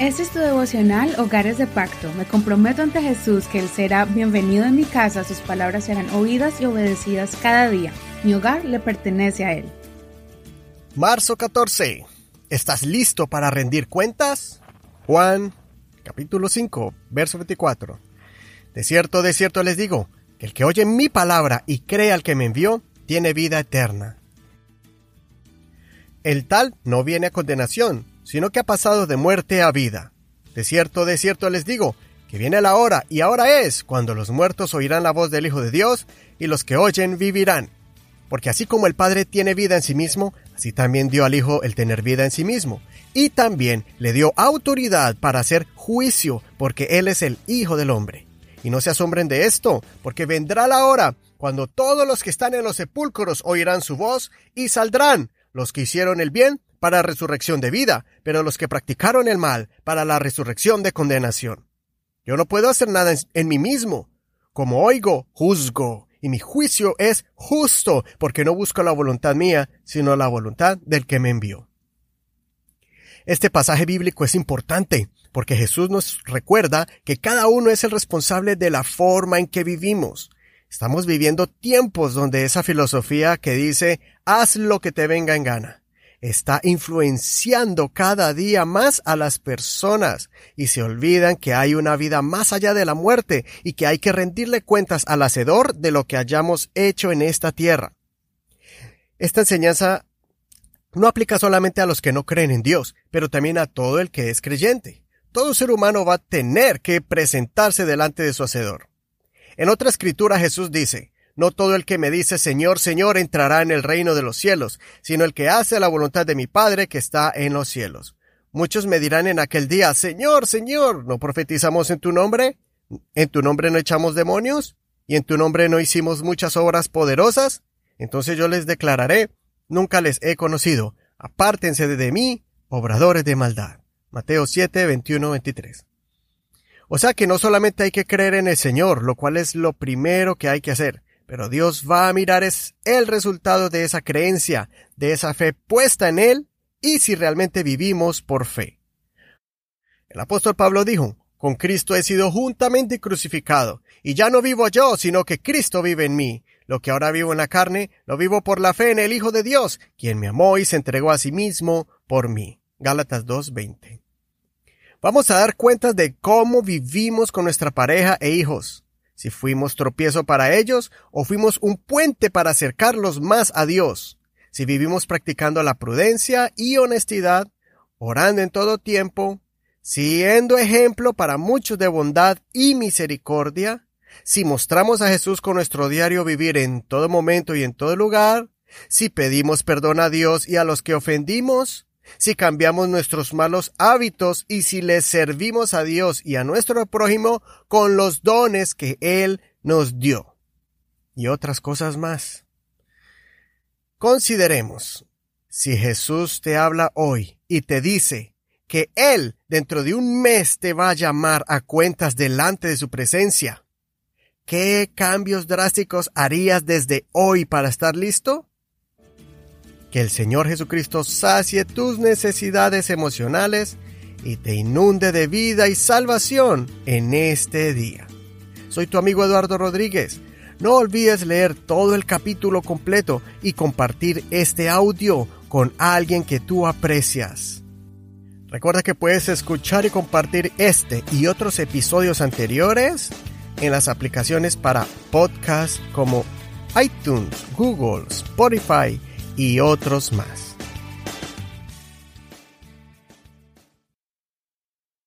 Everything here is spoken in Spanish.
Este es tu devocional Hogares de Pacto. Me comprometo ante Jesús que Él será bienvenido en mi casa, sus palabras serán oídas y obedecidas cada día. Mi hogar le pertenece a Él. Marzo 14. ¿Estás listo para rendir cuentas? Juan capítulo 5, verso 24. De cierto, de cierto les digo, que el que oye mi palabra y cree al que me envió, tiene vida eterna. El tal no viene a condenación, sino que ha pasado de muerte a vida. De cierto, de cierto les digo, que viene la hora, y ahora es, cuando los muertos oirán la voz del Hijo de Dios, y los que oyen vivirán. Porque así como el Padre tiene vida en sí mismo, así también dio al Hijo el tener vida en sí mismo. Y también le dio autoridad para hacer juicio, porque Él es el Hijo del Hombre. Y no se asombren de esto, porque vendrá la hora, cuando todos los que están en los sepulcros oirán su voz, y saldrán, los que hicieron el bien para resurrección de vida, pero los que practicaron el mal para la resurrección de condenación. Yo no puedo hacer nada en, mí mismo. Como oigo, juzgo, y mi juicio es justo, porque no busco la voluntad mía, sino la voluntad del que me envió. Este pasaje bíblico es importante, porque Jesús nos recuerda que cada uno es el responsable de la forma en que vivimos. Estamos viviendo tiempos donde esa filosofía que dice haz lo que te venga en gana está influenciando cada día más a las personas y se olvidan que hay una vida más allá de la muerte y que hay que rendirle cuentas al Hacedor de lo que hayamos hecho en esta tierra. Esta enseñanza no aplica solamente a los que no creen en Dios, pero también a todo el que es creyente. Todo ser humano va a tener que presentarse delante de su Hacedor. En otra escritura Jesús dice, no todo el que me dice Señor, Señor entrará en el reino de los cielos, sino el que hace la voluntad de mi Padre que está en los cielos. Muchos me dirán en aquel día, Señor, Señor, ¿no profetizamos en tu nombre? ¿En tu nombre no echamos demonios? ¿Y en tu nombre no hicimos muchas obras poderosas? Entonces yo les declararé, nunca les he conocido, apártense de mí, obradores de maldad. Mateo 7, 21, 23. O sea que no solamente hay que creer en el Señor, lo cual es lo primero que hay que hacer, pero Dios va a mirar es el resultado de esa creencia, de esa fe puesta en Él y si realmente vivimos por fe. El apóstol Pablo dijo, con Cristo he sido juntamente crucificado, y ya no vivo yo, sino que Cristo vive en mí. Lo que ahora vivo en la carne, lo vivo por la fe en el Hijo de Dios, quien me amó y se entregó a sí mismo por mí. Gálatas 2.20. Vamos a dar cuentas de cómo vivimos con nuestra pareja e hijos si fuimos tropiezo para ellos o fuimos un puente para acercarlos más a Dios, si vivimos practicando la prudencia y honestidad, orando en todo tiempo, siendo ejemplo para muchos de bondad y misericordia, si mostramos a Jesús con nuestro diario vivir en todo momento y en todo lugar, si pedimos perdón a Dios y a los que ofendimos, si cambiamos nuestros malos hábitos y si le servimos a Dios y a nuestro prójimo con los dones que Él nos dio. Y otras cosas más. Consideremos, si Jesús te habla hoy y te dice que Él dentro de un mes te va a llamar a cuentas delante de su presencia, ¿qué cambios drásticos harías desde hoy para estar listo? Que el Señor Jesucristo sacie tus necesidades emocionales y te inunde de vida y salvación en este día. Soy tu amigo Eduardo Rodríguez. No olvides leer todo el capítulo completo y compartir este audio con alguien que tú aprecias. Recuerda que puedes escuchar y compartir este y otros episodios anteriores en las aplicaciones para podcast como iTunes, Google, Spotify, y otros más.